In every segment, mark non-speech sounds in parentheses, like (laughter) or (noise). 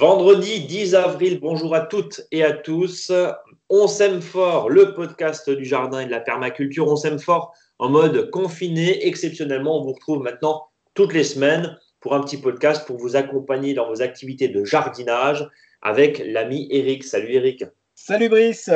Vendredi 10 avril, bonjour à toutes et à tous. On s'aime fort, le podcast du jardin et de la permaculture. On s'aime fort en mode confiné. Exceptionnellement, on vous retrouve maintenant toutes les semaines pour un petit podcast pour vous accompagner dans vos activités de jardinage avec l'ami Eric. Salut Eric. Salut Brice.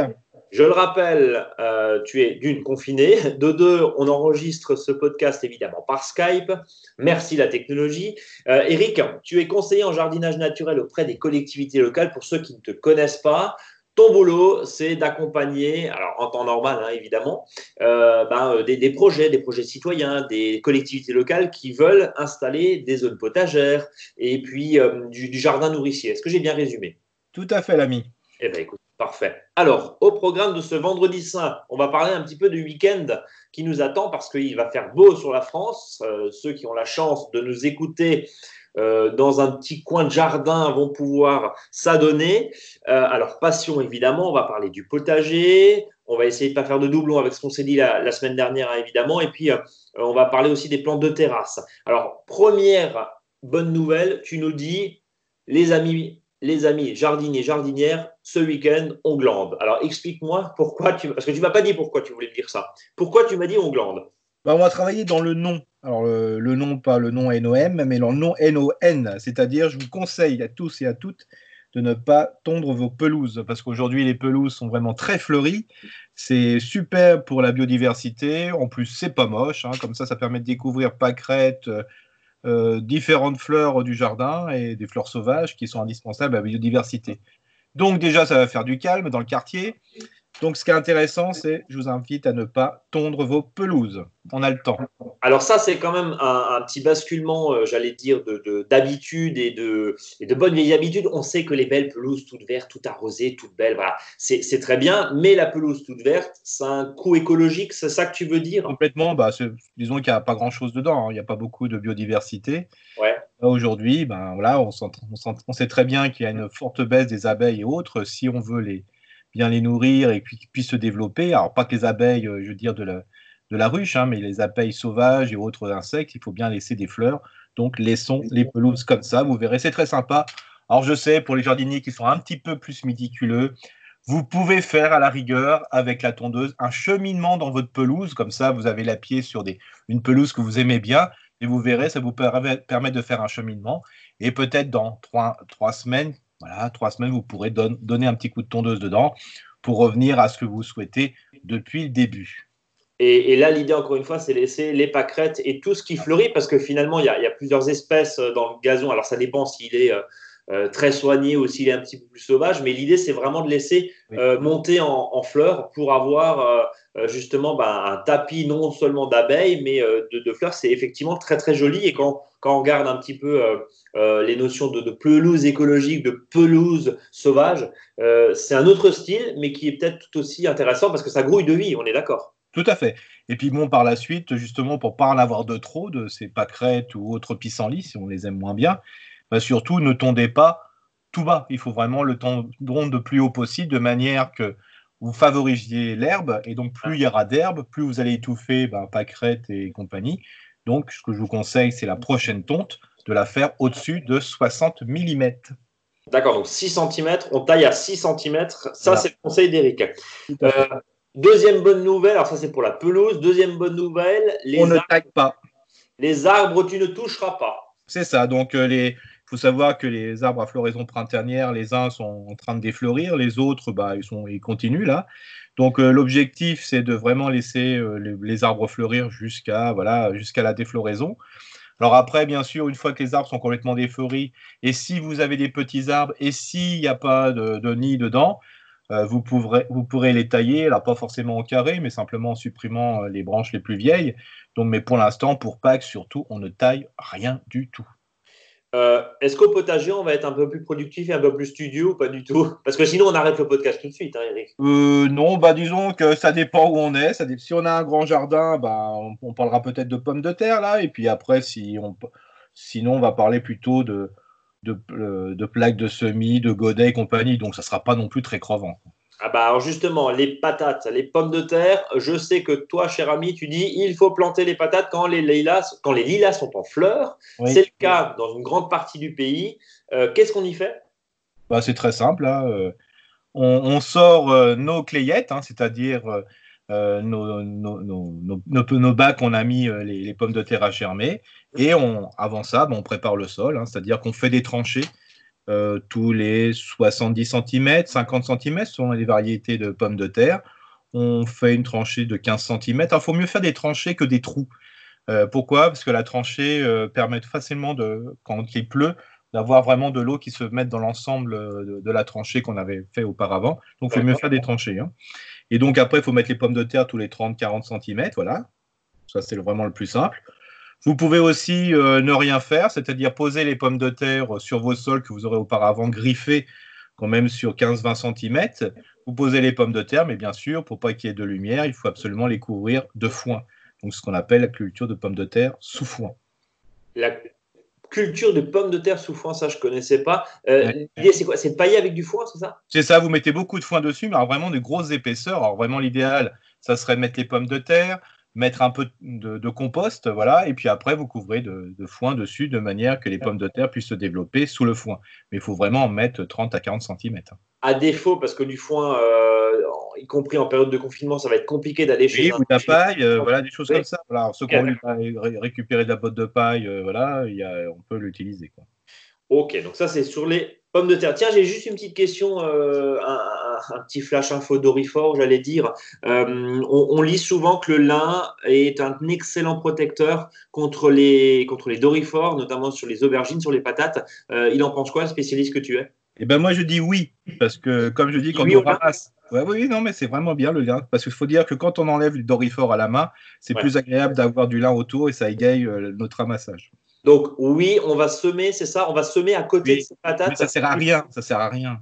Je le rappelle, euh, tu es d'une confiné. De deux, on enregistre ce podcast évidemment par Skype. Merci la technologie. Euh, Eric, tu es conseiller en jardinage naturel auprès des collectivités locales. Pour ceux qui ne te connaissent pas, ton boulot, c'est d'accompagner, alors en temps normal hein, évidemment, euh, ben, des, projets, des projets citoyens, des collectivités locales qui veulent installer des zones potagères et puis du, du jardin nourricier. Est-ce que j'ai bien résumé? Tout à fait, l'ami. Eh bien, écoute, Parfait. Alors, au programme de ce vendredi saint, on va parler un petit peu du week-end qui nous attend parce qu'il va faire beau sur la France. Euh, ceux qui ont la chance de nous écouter euh, dans un petit coin de jardin vont pouvoir s'adonner. Euh, alors, passion, évidemment, on va parler du potager. On va essayer de ne pas faire de doublons avec ce qu'on s'est dit la, semaine dernière, hein, évidemment. Et puis, on va parler aussi des plantes de terrasse. Alors, première bonne nouvelle, tu nous dis, les amis, les amis jardiniers, jardinières, ce week-end, on glande. Alors explique-moi pourquoi tu. Parce que tu ne m'as pas dit pourquoi tu voulais me dire ça. Pourquoi tu m'as dit on glande? Bah, On va travailler dans le nom. Alors le, nom, pas le nom NOM, mais le nom NON. C'est-à-dire, je vous conseille à tous et à toutes de ne pas tondre vos pelouses parce qu'aujourd'hui les pelouses sont vraiment très fleuries. C'est super pour la biodiversité. En plus, c'est pas moche. Hein. Comme ça, ça permet de découvrir pâquerettes, euh, différentes fleurs du jardin et des fleurs sauvages qui sont indispensables à la biodiversité. Donc déjà, ça va faire du calme dans le quartier. Donc, ce qui est intéressant, c'est, je vous invite à ne pas tondre vos pelouses. On a le temps. Alors ça, c'est quand même un, petit basculement, euh, j'allais dire, d'habitude et, de, et de bonnes vieilles habitudes. On sait que les belles pelouses toutes vertes, toutes arrosées, toutes belles, voilà, c'est très bien. Mais la pelouse toute verte, c'est un coût écologique, c'est ça que tu veux dire? Complètement. Bah, disons qu'il n'y a pas grand-chose dedans. Hein. Il n'y a pas beaucoup de biodiversité. Ouais. Aujourd'hui, ben, voilà, on, on sait très bien qu'il y a une forte baisse des abeilles et autres. Si on veut les bien les nourrir et puis qu'ils puissent se développer. Alors, pas que les abeilles, euh, je veux dire, de la, de la ruche, hein, mais les abeilles sauvages et autres insectes, il faut bien laisser des fleurs. Donc, laissons les pelouses comme ça. Vous verrez, c'est très sympa. Alors, je sais, pour les jardiniers qui sont un petit peu plus méticuleux, vous pouvez faire à la rigueur avec la tondeuse un cheminement dans votre pelouse. Comme ça, vous avez la pied sur des, une pelouse que vous aimez bien. Et vous verrez, ça vous permet de faire un cheminement. Et peut-être dans trois, trois semaines, voilà, trois semaines, vous pourrez donner un petit coup de tondeuse dedans pour revenir à ce que vous souhaitez depuis le début. Et, là, l'idée, encore une fois, c'est laisser les pâquerettes et tout ce qui fleurit, parce que finalement, il y, a, plusieurs espèces euh, dans le gazon. Alors, ça dépend s'il est euh, euh, très soigné ou s'il est un petit peu plus sauvage, mais l'idée, c'est vraiment de laisser monter en, fleurs pour avoir justement ben, un tapis non seulement d'abeilles, mais de, fleurs. C'est effectivement très, très joli. Et quand, quand on regarde un petit peu euh, les notions de, pelouse écologique, de pelouse sauvage. Euh, c'est un autre style, mais qui est peut-être tout aussi intéressant parce que ça grouille de vie, on est d'accord. Tout à fait. Et puis bon, par la suite, justement, pour pas en avoir de trop de ces pâquerettes ou autres pissenlits, si on les aime moins bien, bah surtout ne tondez pas tout bas. Il faut vraiment le tondre de plus haut possible, de manière que vous favorisiez l'herbe, et donc plus il y aura d'herbe, plus vous allez étouffer pâquerettes et compagnie. Donc, ce que je vous conseille, c'est la prochaine tonte de la faire au-dessus de 60 mm. D'accord, donc 6 cm, on taille à 6 cm. Ça, c'est le conseil d'Eric. Euh, deuxième bonne nouvelle, alors ça c'est pour la pelouse. Deuxième bonne nouvelle, les on ne taille pas. Les arbres, tu ne toucheras pas. C'est ça, donc euh, les, faut savoir que les arbres à floraison printanière, les uns sont en train de défleurir, les autres, bah, ils, sont, ils continuent là. Donc euh, l'objectif, c'est de vraiment laisser les, les, arbres fleurir jusqu'à voilà, la défloraison. Alors après, bien sûr, une fois que les arbres sont complètement défleuris, et si vous avez des petits arbres, et s'il n'y a pas de, nid dedans, euh, vous, pourrez, vous pourrez les tailler, là pas forcément au carré, mais simplement en supprimant euh, les branches les plus vieilles. Donc, mais pour l'instant, pour Pâques surtout, on ne taille rien du tout. Euh, est-ce qu'au potager, on va être un peu plus productif et un peu plus studio ou pas du tout? Parce que sinon, on arrête le podcast tout de suite, hein, Eric. Euh, non, bah disons que ça dépend où on est. Ça, si on a un grand jardin, bah, on, parlera peut-être de pommes de terre là. Et puis après, si on, sinon, on va parler plutôt de, de, euh, plaques de semis, de godets et compagnie. Donc, ça ne sera pas non plus très crevant. Ah bah alors justement, les patates, les pommes de terre, je sais que toi, cher ami, tu dis il faut planter les patates quand les lilas, quand les lilas sont en fleurs. C'est le cas dans une grande partie du pays. Euh, qu'est-ce qu'on y fait? Bah, C'est très simple. Hein, on, sort nos clayettes, hein, c'est-à-dire nos, nos, bacs, on a mis les, pommes de terre à germer. Et on, avant ça, bah, on prépare le sol, hein, c'est-à-dire qu'on fait des tranchées tous les 70 cm, 50 cm, selon les variétés de pommes de terre. On fait une tranchée de 15 cm. Il faut mieux faire des tranchées que des trous. Euh, pourquoi? Parce que la tranchée euh, permet facilement, de, quand il pleut, d'avoir vraiment de l'eau qui se mette dans l'ensemble euh, de, la tranchée qu'on avait fait auparavant. Donc, il faut mieux faire des tranchées. Hein. Et donc, après, il faut mettre les pommes de terre tous les 30-40 cm. Voilà. Ça, c'est vraiment le plus simple. Vous pouvez aussi ne rien faire, c'est-à-dire poser les pommes de terre sur vos sols que vous aurez auparavant griffés quand même sur 15-20 cm. Vous posez les pommes de terre, mais bien sûr, pour pas qu'il y ait de lumière, il faut absolument les couvrir de foin donc ce qu'on appelle la culture de pommes de terre sous foin. La culture de pommes de terre sous foin, ça je connaissais pas. Euh, l'idée c'est quoi? C'est pailler avec du foin, c'est ça? C'est ça, vous mettez beaucoup de foin dessus, mais alors vraiment de grosses épaisseurs. Alors vraiment l'idéal, ça serait de mettre les pommes de terre, mettre un peu de, compost, voilà, et puis après vous couvrez de, foin dessus de manière que les pommes de terre puissent se développer sous le foin. Mais il faut vraiment en mettre 30 à 40 cm. À défaut, parce que du foin, euh, y compris en période de confinement, ça va être compliqué d'aller chez. Oui, ou de la paille, euh, voilà, des choses comme ça. Voilà. ceux qui ont récupéré de la botte de paille, euh, voilà, y a, on peut l'utiliser. Ok, donc ça c'est sur les pommes de terre. Tiens, j'ai juste une petite question, euh, un, petit flash info d'Orifort, j'allais dire. on, lit souvent que le lin est un excellent protecteur contre les, contre les dorifores, notamment sur les aubergines, sur les patates. il en pense quoi, le spécialiste que tu es? Eh ben moi je dis oui, parce que comme je dis, quand on ramasse, oui, oui, non, mais c'est vraiment bien le lin. Parce qu'il faut dire que quand on enlève le dorifort à la main, c'est plus agréable d'avoir du lin autour et ça égaye euh, notre ramassage. Donc, oui, on va semer, c'est ça On va semer à côté de ces patates. Mais ça sert à rien. Ça sert à rien.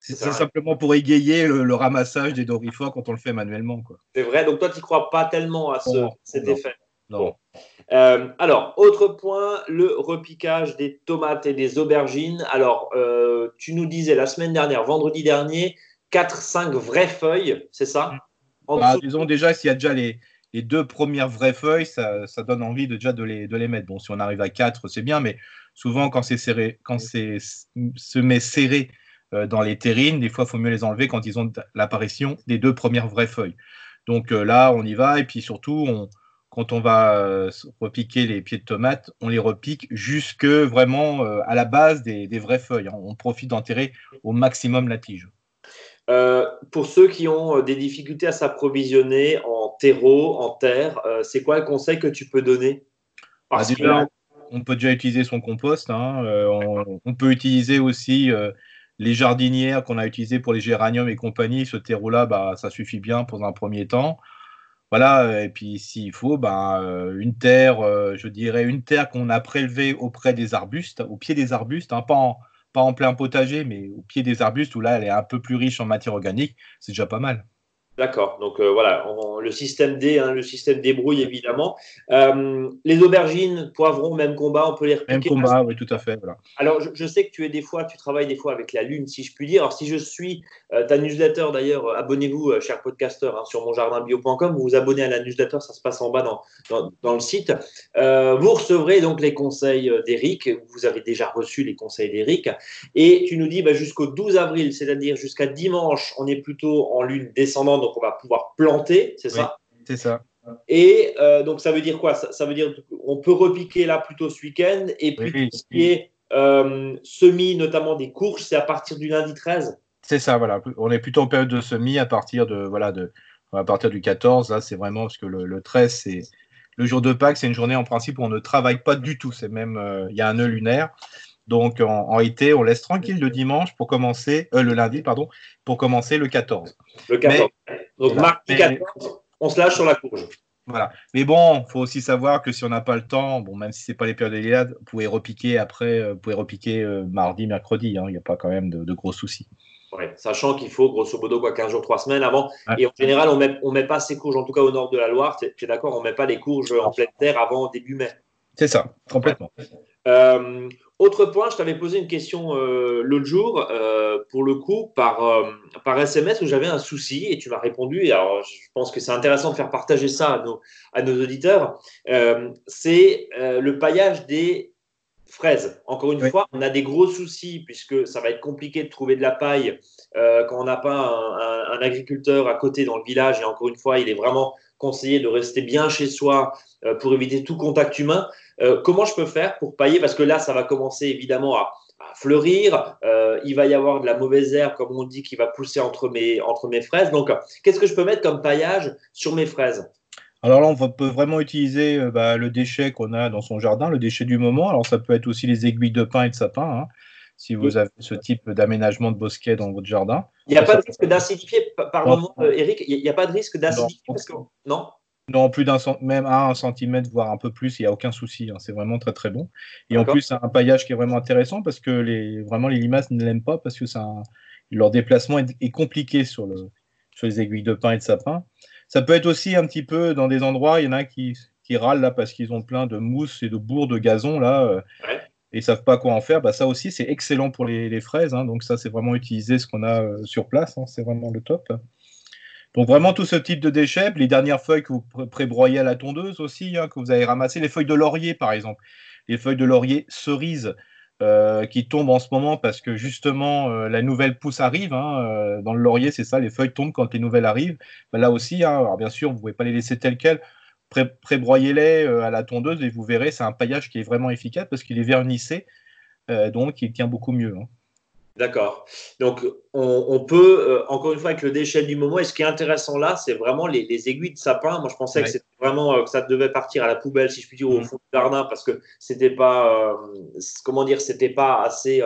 C'est simplement pour égayer le, ramassage des dorifores quand on le fait manuellement. C'est vrai. Donc, toi, tu ne crois pas tellement à ce, cet effet Non. Euh, alors, autre point, le repiquage des tomates et des aubergines. Alors, euh, tu nous disais la semaine dernière, vendredi dernier, 4-5 vraies feuilles, c'est ça? Bah, Disons déjà, s'il y a déjà les, les, deux premières vraies feuilles, ça, donne envie de, déjà de les, de les mettre. Bon, si on arrive à 4, c'est bien, mais souvent, quand c'est serré, quand c'est se met serré euh, dans les terrines, des fois, il faut mieux les enlever quand ils ont l'apparition des deux premières vraies feuilles. Donc euh, là, on y va, et puis surtout, quand on va euh, repiquer les pieds de tomates, on les repique jusque vraiment à la base des, des vraies feuilles. On profite d'enterrer au maximum la tige. Euh, pour ceux qui ont euh, des difficultés à s'approvisionner en terreau, en terre, euh, c'est quoi le conseil que tu peux donner? Bah, On peut déjà utiliser son compost. Hein, on, peut utiliser aussi les jardinières qu'on a utilisées pour les géraniums et compagnie. Ce terreau-là, bah, ça suffit bien pour un premier temps. Voilà, et puis s'il faut, bah, une terre, je dirais une terre qu'on a prélevée auprès des arbustes, au pied des arbustes, hein, pas en, en plein potager, mais au pied des arbustes où là, elle est un peu plus riche en matière organique, c'est déjà pas mal. D'accord. Donc euh, voilà, le système D, hein, le système débrouille évidemment. Euh, les aubergines, poivrons, même combat, on peut les repiquer. Même combat, oui, tout à fait. Alors je, sais que tu es des fois, tu travailles des fois avec la lune, si je puis dire. Alors si je suis euh, ta newsletter d'ailleurs, abonnez-vous, cher podcaster, hein, sur monjardinbio.com. Vous vous abonnez à la newsletter, ça se passe en bas dans, dans, le site. vous recevrez donc les conseils d'Eric. Vous avez déjà reçu les conseils d'Eric. Et tu nous dis bah, jusqu'au 12 avril, c'est-à-dire jusqu'à dimanche, on est plutôt en lune descendante donc on va pouvoir planter, c'est ça? C'est ça. Et euh, donc ça veut dire quoi? Ça, veut dire qu'on peut repiquer là plutôt ce week-end et puis ce qui est euh, semis, notamment des courges, c'est à partir du lundi 13 C'est ça, voilà. On est plutôt en période de semis à partir de voilà de à partir du 14. Là, c'est vraiment parce que le, 13 c'est le jour de Pâques, c'est une journée en principe où on ne travaille pas du tout. C'est même euh, il y a un nœud lunaire. Donc en, été, on laisse tranquille le dimanche pour commencer, le lundi, pardon, pour commencer le 14. Le 14. Donc, mardi 14, on se lâche sur la courge. Voilà. Mais bon, il faut aussi savoir que si on n'a pas le temps, bon, même si ce n'est pas les périodes d'Iliade, vous pouvez repiquer après, euh, vous pouvez repiquer euh, mardi, mercredi. Hein. Il n'y a pas quand même de, gros soucis. Ouais, sachant qu'il faut grosso modo quoi, 15 jours, 3 semaines avant. Et en général, on met, ne on met pas ces courges, en tout cas au nord de la Loire, tu es, d'accord, on ne met pas les courges en pleine terre avant début mai. C'est ça, complètement. Euh, autre point, je t'avais posé une question euh, l'autre jour, euh, pour le coup, par, euh, par SMS, où j'avais un souci et tu m'as répondu. Et alors, je pense que c'est intéressant de faire partager ça à nos, à nos auditeurs. c'est le paillage des fraises. Encore une fois, on a des gros soucis puisque ça va être compliqué de trouver de la paille quand on n'a pas un, agriculteur à côté dans le village. Et encore une fois, il est vraiment conseillé de rester bien chez soi euh, pour éviter tout contact humain. Euh, comment je peux faire pour pailler? Parce que là, ça va commencer évidemment à, fleurir. il va y avoir de la mauvaise herbe, comme on dit, qui va pousser entre mes, entre mes fraises. Donc, qu'est-ce que je peux mettre comme paillage sur mes fraises? Alors là, on peut vraiment utiliser euh, bah, le déchet qu'on a dans son jardin, le déchet du moment. Alors ça peut être aussi les aiguilles de pin et de sapin, hein, si vous avez ce type d'aménagement de bosquet dans votre jardin. Il n'y a pas de risque d'acidifier, pardon euh, Eric, il n'y a pas de risque d'acidifier non? Non plus d'un même à un centimètre, voire un peu plus, il n'y a aucun souci. Hein, c'est vraiment très très bon. Et en plus, c'est un paillage qui est vraiment intéressant parce que les, vraiment les limaces ne l'aiment pas parce que leur déplacement est, compliqué sur, le, sur les aiguilles de pin et de sapin. Ça peut être aussi un petit peu dans des endroits, il y en a qui, qui râlent là parce qu'ils ont plein de mousse et de bourre de gazon là. Euh, et ils savent pas quoi en faire, bah, ça aussi c'est excellent pour les, fraises. Hein. donc ça c'est vraiment utiliser ce qu'on a euh, sur place, hein. c'est vraiment le top. Donc vraiment tout ce type de déchets, les dernières feuilles que vous prébroyez à la tondeuse aussi, hein, que vous avez ramassées, les feuilles de laurier par exemple, les feuilles de laurier cerises, euh, qui tombent en ce moment parce que justement euh, la nouvelle pousse arrive. Dans le laurier, c'est ça, les feuilles tombent quand les nouvelles arrivent. Ben là aussi, alors bien sûr, vous ne pouvez pas les laisser telles quelles. Pré-broyez-les à la tondeuse et vous verrez, c'est un paillage qui est vraiment efficace parce qu'il est vernissé, donc il tient beaucoup mieux. Hein. D'accord. Donc, on, peut, euh, encore une fois, avec le déchet du moment, et ce qui est intéressant là, c'est vraiment les, aiguilles de sapin. Moi, je pensais que c'était vraiment euh, que ça devait partir à la poubelle, si je puis dire, au mm. fond du jardin, parce que c'était pas, euh, comment dire, c'était pas assez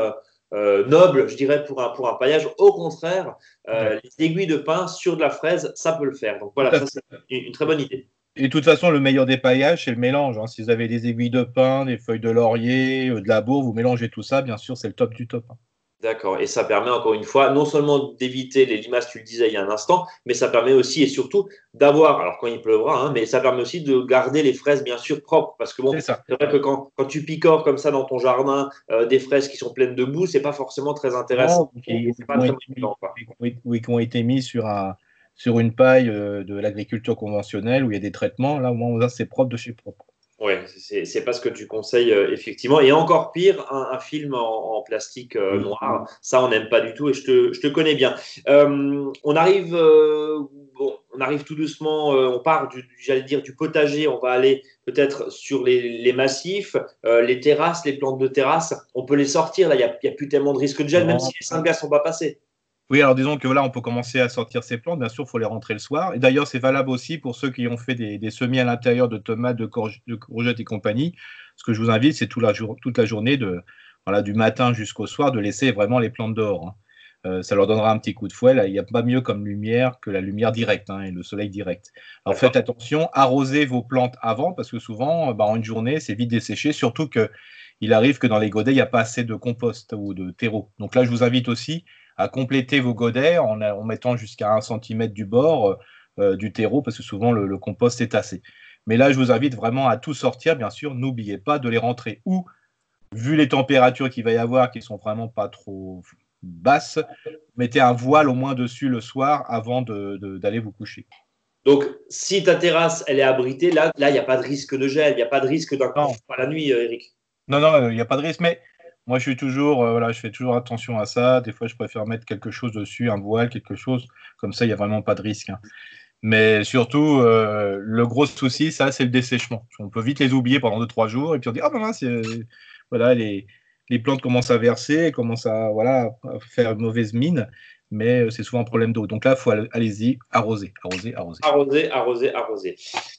noble, je dirais, pour un, pour un paillage. Au contraire, les aiguilles de pin sur de la fraise, ça peut le faire. Donc voilà, ça, c'est une, très bonne idée. Et de toute façon, le meilleur des paillages, c'est le mélange. Hein. Si vous avez des aiguilles de pin, des feuilles de laurier, de la bourre, vous mélangez tout ça, bien sûr, c'est le top du top. Hein. D'accord. Et ça permet encore une fois, non seulement d'éviter les limaces, tu le disais il y a un instant, mais ça permet aussi et surtout d'avoir, alors quand il pleuvra, hein, mais ça permet aussi de garder les fraises bien sûr propres. Parce que bon, c'est vrai que quand, quand, tu picores comme ça dans ton jardin euh, des fraises qui sont pleines de boue, c'est pas forcément très intéressant. Oui, qui ont été mis sur, un, sur une paille euh, de l'agriculture conventionnelle où il y a des traitements. Là, au moins, c'est propre de chez propre. Oui, c'est pas ce que tu conseilles, euh, effectivement. Et encore pire, un, film en, plastique euh, noir, ça, on n'aime pas du tout et je te, je te connais bien. Euh, on, arrive, bon, on arrive tout doucement, on part, du, j'allais dire, du potager, on va aller peut-être sur les, les massifs, les terrasses, les plantes de terrasse. On peut les sortir, là, il n'y a, a, plus tellement de risque de gel, même si les cinq gars ne sont pas passés. Oui, alors disons que voilà, on peut commencer à sortir ces plantes. Bien sûr, il faut les rentrer le soir. Et d'ailleurs, c'est valable aussi pour ceux qui ont fait des, semis à l'intérieur de tomates, de, courgettes et compagnie. Ce que je vous invite, c'est toute la, toute la journée, de, voilà, du matin jusqu'au soir, de laisser vraiment les plantes dehors. Hein. Euh, ça leur donnera un petit coup de fouet. Il n'y a pas mieux comme lumière que la lumière directe hein, et le soleil direct. Alors faites attention, arrosez vos plantes avant parce que souvent, bah, en une journée, c'est vite desséché. Surtout qu'il arrive que dans les godets, il n'y a pas assez de compost ou de terreau. Donc là, je vous invite aussi à compléter vos godets en, mettant jusqu'à un centimètre du bord euh, euh, du terreau, parce que souvent le, compost est assez. Mais là, je vous invite vraiment à tout sortir, bien sûr. N'oubliez pas de les rentrer ou, vu les températures qu'il va y avoir, qui sont vraiment pas trop basses, mettez un voile au moins dessus le soir avant d'aller vous coucher. Donc, si ta terrasse, elle est abritée, là, il n'y a pas de risque de gel, il n'y a pas de risque d'un la nuit, euh, Eric. Non, non, il n'y a pas de risque. Mais moi, je suis toujours, euh, voilà, je fais toujours attention à ça. Des fois, je préfère mettre quelque chose dessus, un voile, quelque chose. Comme ça, il n'y a vraiment pas de risque. Hein. Mais surtout, euh, le gros souci, ça, c'est le dessèchement. On peut vite les oublier pendant 2-3 jours et puis on dit Ah, ben c'est voilà, les, les, plantes commencent à verser, commencent à, voilà, à faire une mauvaise mine mais euh, c'est souvent un problème d'eau. Donc là, il faut allez-y, arroser, arroser, arroser. Arroser, arroser, arroser.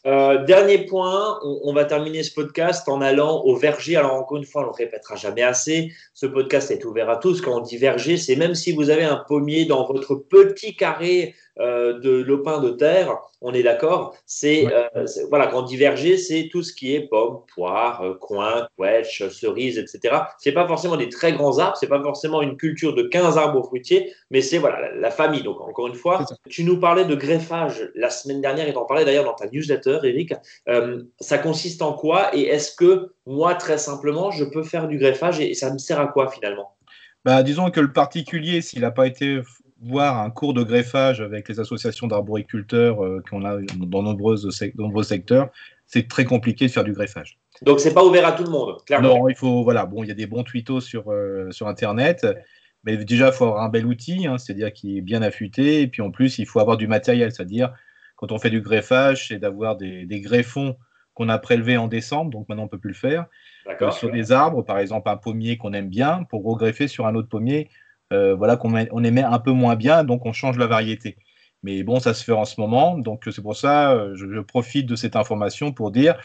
Euh, dernier point, on, va terminer ce podcast en allant au verger. Alors encore une fois, on ne le répétera jamais assez. Ce podcast est ouvert à tous. Quand on dit verger, c'est même si vous avez un pommier dans votre petit carré euh, de lopin de terre, on est d'accord. C'est euh, voilà, quand diverger, c'est tout ce qui est pommes, poires, euh, coin, quetch, cerises, etc. C'est pas forcément des très grands arbres, c'est pas forcément une culture de 15 arbres fruitiers, mais c'est voilà la, famille. Donc encore une fois, tu nous parlais de greffage la semaine dernière et t'en parlais d'ailleurs dans ta newsletter, Eric. ça consiste en quoi et est-ce que moi très simplement je peux faire du greffage et, ça me sert à quoi finalement? Bah, disons que le particulier, s'il n'a pas été voir un cours de greffage avec les associations d'arboriculteurs euh, qu'on a dans nombreuses, nombreux secteurs, c'est très compliqué de faire du greffage. Donc c'est pas ouvert à tout le monde, clairement. Non, il faut voilà, bon, il y a des bons tutos sur euh, sur internet, mais déjà il faut avoir un bel outil, hein, c'est-à-dire qui est bien affûté, et puis en plus il faut avoir du matériel, c'est-à-dire quand on fait du greffage, c'est d'avoir des, des greffons qu'on a prélevés en décembre, donc maintenant on peut plus le faire. Euh, sur des arbres, par exemple un pommier qu'on aime bien, pour regreffer sur un autre pommier, euh, voilà qu'on on aimait un peu moins bien, donc on change la variété. Mais bon, ça se fait en ce moment, donc c'est pour ça euh, je, je, profite de cette information pour dire,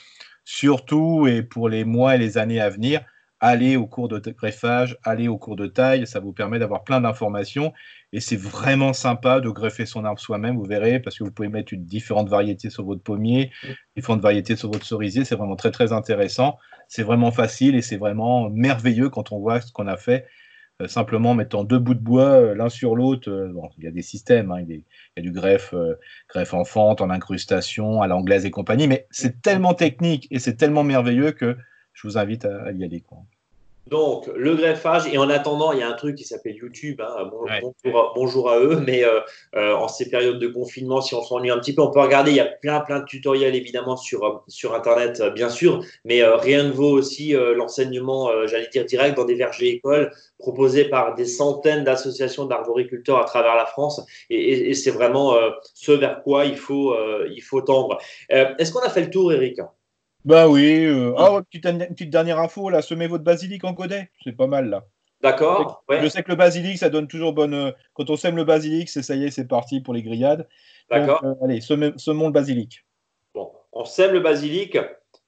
surtout et pour les mois et les années à venir, allez au cours de greffage, allez au cours de taille, ça vous permet d'avoir plein d'informations et c'est vraiment sympa de greffer son arbre soi-même, vous verrez, parce que vous pouvez mettre une différentes variétés sur votre pommier, différentes variétés sur votre cerisier, c'est vraiment très très intéressant, c'est vraiment facile et c'est vraiment merveilleux quand on voit ce qu'on a fait euh, simplement en mettant deux bouts de bois euh, l'un sur l'autre. Euh, bon, il y a des systèmes, hein, il, y a, du greffe, greffe en fente, en incrustation, à l'anglaise et compagnie, mais c'est tellement technique et c'est tellement merveilleux que je vous invite à, à y aller. Quoi. Donc, le greffage, et en attendant, il y a un truc qui s'appelle YouTube. Hein. Bon, ouais. bonjour, bonjour, à eux, mais euh, euh, en ces périodes de confinement, si on s'ennuie un petit peu, on peut regarder. Il y a plein, plein de tutoriels, évidemment, sur, euh, sur Internet, bien sûr, mais euh, rien ne vaut aussi euh, l'enseignement, j'allais dire direct, dans des vergers écoles proposés par des centaines d'associations d'arboriculteurs à travers la France. Et, et, et c'est vraiment ce vers quoi il faut, il faut tendre. Est-ce qu'on a fait le tour, Eric? Bah oui. Euh... Oh, petite, petite, dernière info, là, semez votre basilic en godet. C'est pas mal, là. D'accord. Je, ouais. je sais que le basilic, ça donne toujours bonne. Euh, quand on sème le basilic, c'est ça y est, c'est parti pour les grillades. D'accord. Euh, allez, semez, semons le basilic. Bon, on sème le basilic.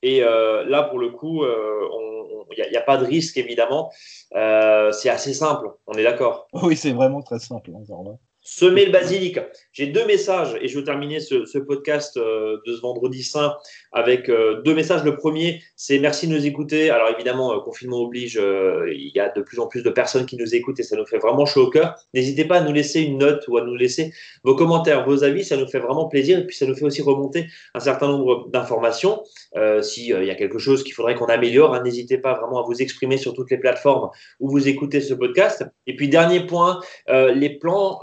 Et euh, là, pour le coup, il n'y a, a, pas de risque, évidemment. c'est assez simple, on est d'accord. (laughs) Oui, c'est vraiment très simple. Hein, Semer le basilic. J'ai deux messages et je veux terminer ce, podcast euh, de ce vendredi saint avec euh, deux messages. Le premier, c'est merci de nous écouter. Alors évidemment, euh, confinement oblige, euh, il y a de plus en plus de personnes qui nous écoutent et ça nous fait vraiment chaud au cœur. N'hésitez pas à nous laisser une note ou à nous laisser vos commentaires, vos avis, ça nous fait vraiment plaisir et puis ça nous fait aussi remonter un certain nombre d'informations. S'il y a quelque chose qu'il faudrait qu'on améliore, hein, n'hésitez pas vraiment à vous exprimer sur toutes les plateformes où vous écoutez ce podcast. Et puis dernier point, les plans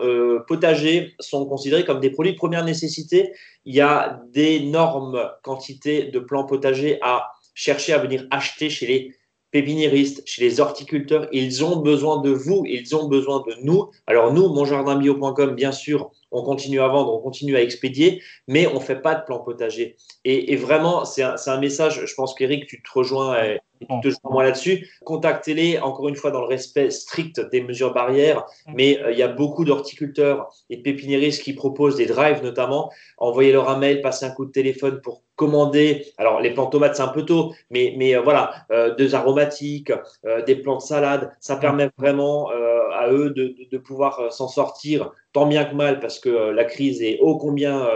potagers sont considérés comme des produits de première nécessité. Il y a d'énormes quantités de plants potagers à chercher à venir acheter chez les pépiniéristes, chez les horticulteurs. Ils ont besoin de vous, ils ont besoin de nous. Alors nous, monjardinbio.com, bien sûr, on continue à vendre, on continue à expédier, mais on ne fait pas de plan potager. Et, vraiment, c'est un, message, je pense qu'Eric, tu te rejoins, et, tu te moi là-dessus. Contactez-les, encore une fois, dans le respect strict des mesures barrières, mais euh, il y a beaucoup d'horticulteurs et de pépiniéristes qui proposent des drives notamment. Envoyez-leur un mail, passez un coup de téléphone pour commander. Alors, les plants de tomates, c'est un peu tôt, mais, mais euh, voilà, euh, des aromatiques, euh, des plants de salade, ça permet vraiment euh, à eux de, de, de pouvoir euh, s'en sortir tant bien que mal parce que la crise est ô combien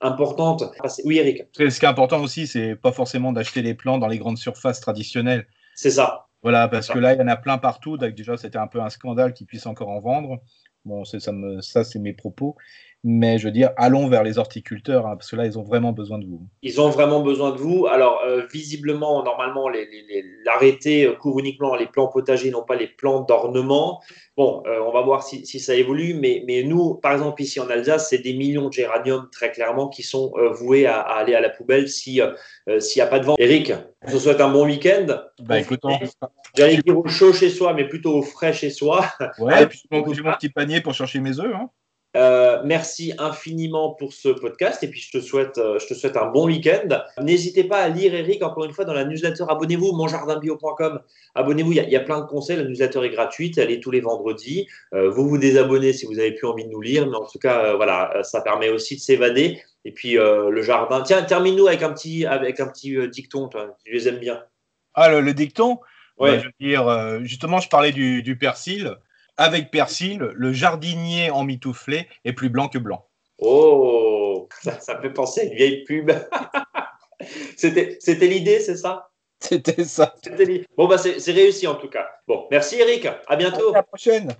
importante. Oui, Eric. Ce qui est important aussi, c'est pas forcément d'acheter les plants dans les grandes surfaces traditionnelles. C'est ça. Voilà, parce que là, il y en a plein partout. Donc déjà, c'était un peu un scandale qu'ils puissent encore en vendre. Bon, ça, me, ça c'est mes propos. Mais je veux dire, allons vers les horticulteurs, hein, parce que là, ils ont vraiment besoin de vous. Ils ont vraiment besoin de vous. Alors, euh, visiblement, normalement, l'arrêté couvre uniquement les plants potagers, non pas les plants d'ornement. Bon, euh, on va voir si, si, ça évolue, mais, mais nous, par exemple, ici en Alsace, c'est des millions de géraniums, très clairement, qui sont euh, voués à, à, aller à la poubelle s'il euh, s'il n'y a pas de vent. Eric, je te souhaite un bon week-end. Bah, écoute, J'allais dire au chaud chez soi, mais plutôt au frais chez soi. Ouais, et puis j'ai mon, mon petit panier pour chercher mes œufs. Hein. Euh, merci infiniment pour ce podcast et puis je te souhaite, euh, je te souhaite un bon week-end. N'hésitez pas à lire Eric encore une fois dans la newsletter. Abonnez-vous, monjardinbio.com. Abonnez-vous, il y, y, a plein de conseils. La newsletter est gratuite, elle est tous les vendredis. Euh, vous vous désabonnez si vous n'avez plus envie de nous lire, mais en tout cas, voilà, ça permet aussi de s'évader. Et puis le jardin. Tiens, termine-nous avec un petit, avec un petit dicton. Toi. Je les aime bien. Ah, le, le dicton? Ouais. Je veux dire, justement, je parlais du, du persil avec persil, le jardinier en mitouflé est plus blanc que blanc. Oh, ça, ça me fait penser à une vieille pub. (laughs) C'était l'idée, c'est ça? C'était ça. Bon, bah, c'est réussi en tout cas. Bon, merci Eric. À bientôt. À la prochaine.